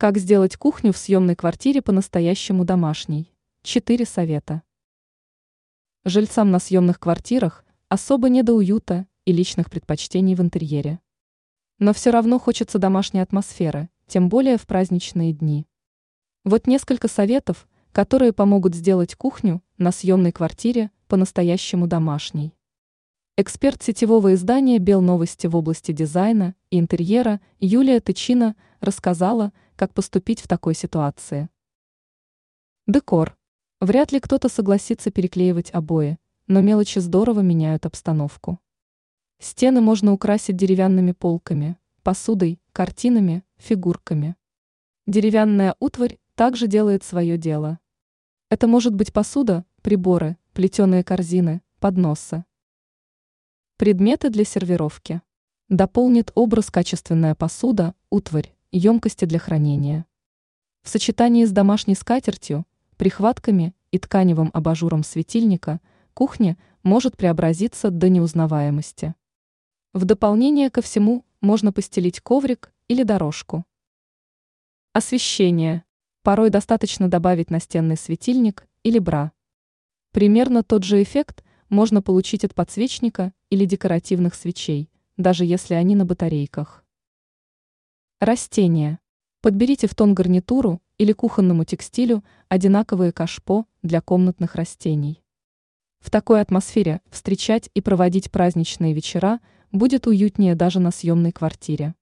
Как сделать кухню в съемной квартире по-настоящему домашней? Четыре совета. Жильцам на съемных квартирах особо не до уюта и личных предпочтений в интерьере. Но все равно хочется домашней атмосферы, тем более в праздничные дни. Вот несколько советов, которые помогут сделать кухню на съемной квартире по-настоящему домашней. Эксперт сетевого издания «Белновости» в области дизайна и интерьера Юлия Тычина рассказала, как поступить в такой ситуации. Декор. Вряд ли кто-то согласится переклеивать обои, но мелочи здорово меняют обстановку. Стены можно украсить деревянными полками, посудой, картинами, фигурками. Деревянная утварь также делает свое дело. Это может быть посуда, приборы, плетеные корзины, подносы. Предметы для сервировки. Дополнит образ качественная посуда, утварь, емкости для хранения. В сочетании с домашней скатертью, прихватками и тканевым абажуром светильника кухня может преобразиться до неузнаваемости. В дополнение ко всему можно постелить коврик или дорожку. Освещение. Порой достаточно добавить настенный светильник или бра. Примерно тот же эффект можно получить от подсвечника или декоративных свечей, даже если они на батарейках. Растения. Подберите в тон гарнитуру или кухонному текстилю одинаковые кашпо для комнатных растений. В такой атмосфере встречать и проводить праздничные вечера будет уютнее даже на съемной квартире.